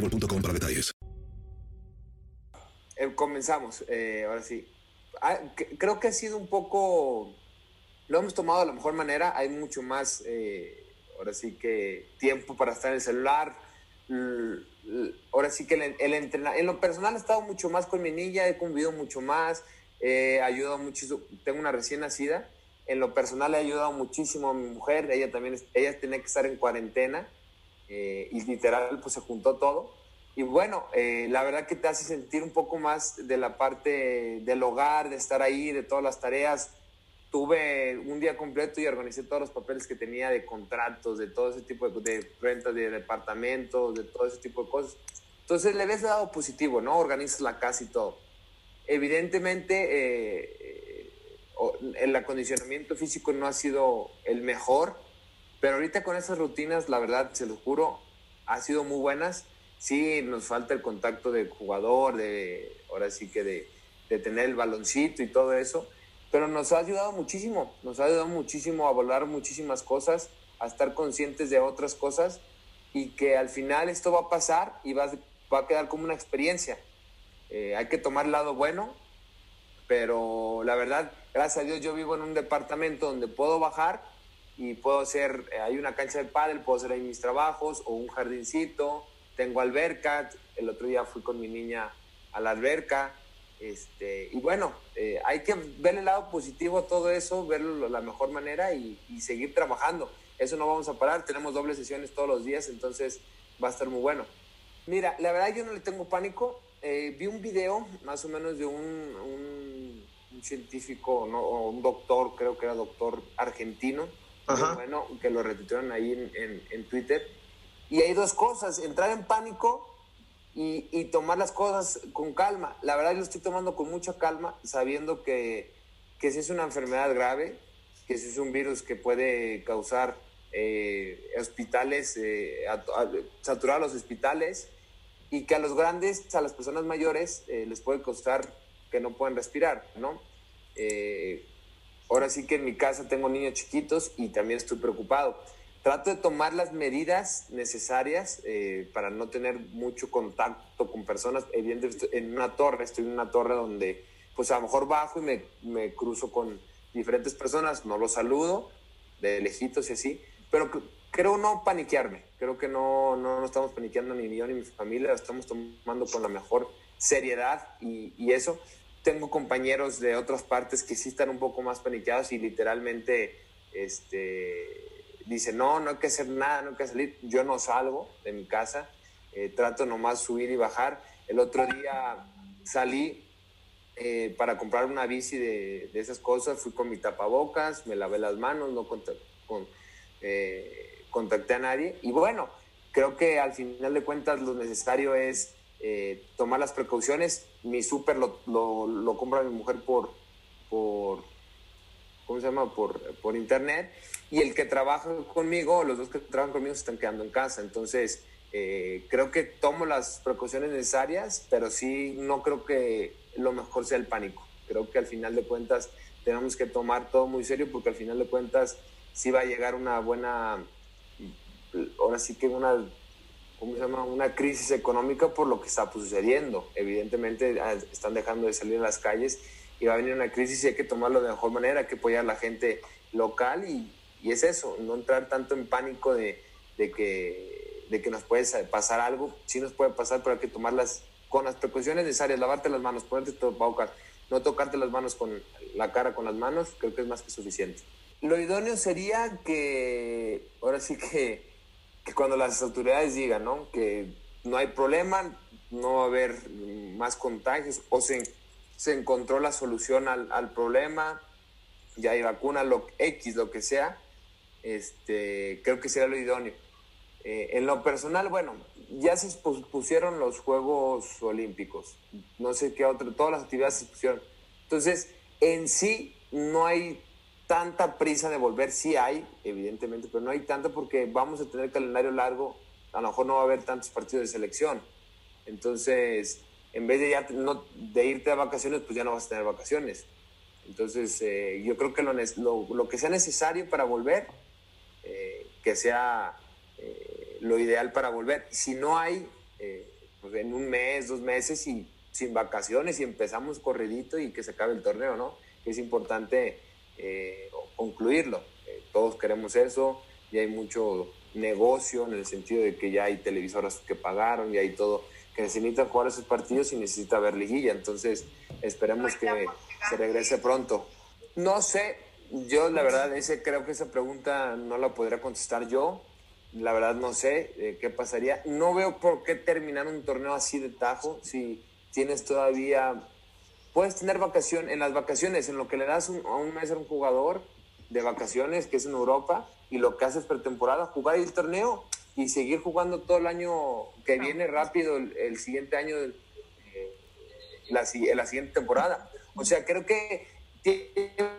boostmobile.com para detalles. Eh, comenzamos, eh, ahora sí. Ah, creo que ha sido un poco, lo hemos tomado de la mejor manera, hay mucho más, eh, ahora sí que tiempo para estar en el celular. Ahora sí que el, el entrenar, en lo personal he estado mucho más con mi niña, he convivido mucho más, he ayudado muchísimo, tengo una recién nacida, en lo personal he ayudado muchísimo a mi mujer, ella también, ella tenía que estar en cuarentena eh, y literal pues se juntó todo. Y bueno, eh, la verdad que te hace sentir un poco más de la parte del hogar, de estar ahí, de todas las tareas. Tuve un día completo y organicé todos los papeles que tenía de contratos, de todo ese tipo de, de rentas de departamentos, de todo ese tipo de cosas. Entonces le ves el lado positivo, ¿no? Organizas la casa y todo. Evidentemente, eh, eh, el acondicionamiento físico no ha sido el mejor, pero ahorita con esas rutinas, la verdad, se lo juro, ha sido muy buenas. Sí, nos falta el contacto del jugador, de, ahora sí que de, tener el baloncito y todo eso, pero nos ha ayudado muchísimo, nos ha ayudado muchísimo a valorar muchísimas cosas, a estar conscientes de otras cosas y que al final esto va a pasar y va, va a quedar como una experiencia. Eh, hay que tomar el lado bueno, pero la verdad, gracias a Dios yo vivo en un departamento donde puedo bajar y puedo hacer, eh, hay una cancha de pádel, puedo hacer ahí mis trabajos o un jardincito, tengo alberca, el otro día fui con mi niña a la alberca, este, y bueno, eh, hay que ver el lado positivo a todo eso, verlo de la mejor manera y, seguir trabajando. Eso no vamos a parar, tenemos dobles sesiones todos los días, entonces va a estar muy bueno. Mira, la verdad yo no le tengo pánico. Eh, vi un video más o menos de un, científico, ¿no? o un doctor, creo que era doctor argentino, Ajá. bueno, que lo retuitearon ahí en, en- en Twitter. Y hay dos cosas, entrar en pánico y, y tomar las cosas con calma. La verdad yo lo estoy tomando con mucha calma, sabiendo que, que si es una enfermedad grave, que si es un virus que puede causar eh, hospitales, eh, a- a- saturar los hospitales, y que a los grandes, a las personas mayores, eh, les puede costar que no puedan respirar, ¿no? Eh, ahora sí que en mi casa tengo niños chiquitos y también estoy preocupado. Trato de tomar las medidas necesarias eh, para no tener mucho contacto con personas. Evidentemente, en una torre, estoy en una torre donde, pues a lo mejor bajo y me, me cruzo con diferentes personas, no los saludo de lejitos y así, pero cre- creo no paniquearme. Creo que no, no, no estamos paniqueando ni yo ni mi familia, lo estamos tomando con la mejor seriedad y, y eso. Tengo compañeros de otras partes que sí están un poco más paniqueados y literalmente este, dicen, no, no hay que hacer nada, no hay que salir. Yo no salgo de mi casa. eh, trato nomás subir y bajar. El otro día salí eh, para comprar una bici de, esas cosas, fui con mi tapabocas, me lavé las manos, no con, eh, contacté a nadie. Y bueno, creo que al final de cuentas lo necesario es eh, tomar las precauciones. Mi súper lo, lo, lo, compra mi mujer por, por, ¿cómo se llama? Por, por internet. Y el que trabaja conmigo, los dos que trabajan conmigo se están quedando en casa. Entonces, eh, creo que tomo las precauciones necesarias, pero sí no creo que lo mejor sea el pánico. Creo que al final de cuentas tenemos que tomar todo muy serio porque al final de cuentas sí va a llegar una buena, ahora sí que una, ¿cómo se llama? Una crisis económica por lo que está sucediendo. Evidentemente ah, están dejando de salir a las calles y va a venir una crisis y hay que tomarlo de mejor manera, hay que apoyar a la gente local y, y es eso, no entrar tanto en pánico de, de que de que nos puede pasar algo, sí nos puede pasar, pero hay que tomarlas con las precauciones necesarias, lavarte las manos, ponerte tapabocas, no tocarte las manos con la cara con las manos, creo que es más que suficiente. Lo idóneo sería que, ahora sí que, que cuando las autoridades digan, ¿no? Que no hay problema, no va a haber más contagios, o se, se encontró la solución al, al problema, ya hay vacuna, lo X, lo que sea, este, creo que sería lo idóneo eh, en lo personal, bueno, ya se pusieron los Juegos Olímpicos. No sé qué otro, todas las actividades se pusieron. Entonces, en sí no hay tanta prisa de volver, sí hay, evidentemente, pero no hay tanta porque vamos a tener calendario largo, a lo mejor no va a haber tantos partidos de selección. Entonces, en vez de, ya no, de irte a vacaciones, pues ya no vas a tener vacaciones. Entonces, eh, yo creo que lo, lo, lo, que sea necesario para volver, eh, que sea eh, lo ideal para volver. Si no hay, eh, pues en un mes, dos meses y sin vacaciones y empezamos corridito y que se acabe el torneo, ¿no? Es importante eh, concluirlo. Eh, todos queremos eso, y hay mucho negocio en el sentido de que ya hay televisoras que pagaron, y hay todo, que necesitan jugar esos partidos y necesita ver liguilla. Entonces, esperemos que se regrese pronto. No sé, yo la verdad, ese, creo que esa pregunta no la podría contestar yo la verdad no sé eh, qué pasaría. No veo por qué terminar un torneo así de tajo si tienes todavía... Puedes tener vacación en las vacaciones, en lo que le das un, a un mes a un jugador de vacaciones, que es en Europa, y lo que haces pretemporada, jugar el torneo y seguir jugando todo el año que viene rápido, el, el siguiente año, eh, la, la siguiente temporada. O sea, creo que tiempo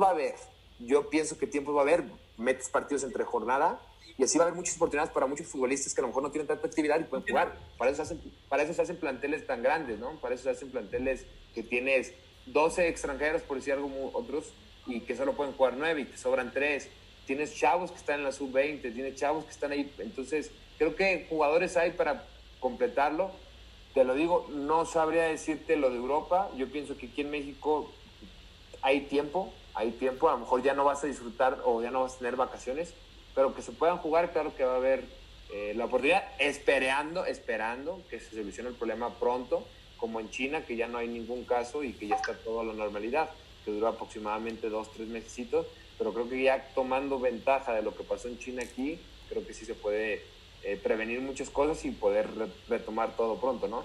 va a haber. Yo pienso que tiempo va a haber metes partidos entre jornada y así va a haber muchas oportunidades para muchos futbolistas que a lo mejor no tienen tanta actividad y pueden jugar. Para eso se hacen, para eso se hacen planteles tan grandes, ¿no? Para eso se hacen planteles que tienes 12 extranjeros, por decir algo, otros, y que solo pueden jugar 9 y te sobran 3. Tienes chavos que están en la sub-20, tienes chavos que están ahí. Entonces, creo que jugadores hay para completarlo. Te lo digo, no sabría decirte lo de Europa. Yo pienso que aquí en México hay tiempo, hay tiempo, a lo mejor ya no vas a disfrutar o ya no vas a tener vacaciones, pero que se puedan jugar, claro que va a haber eh, la oportunidad, esperando, esperando que se solucione el problema pronto, como en China, que ya no hay ningún caso y que ya está todo a la normalidad, que duró aproximadamente dos, tres meses, pero creo que ya tomando ventaja de lo que pasó en China aquí, creo que sí se puede eh, prevenir muchas cosas y poder retomar todo pronto, ¿no?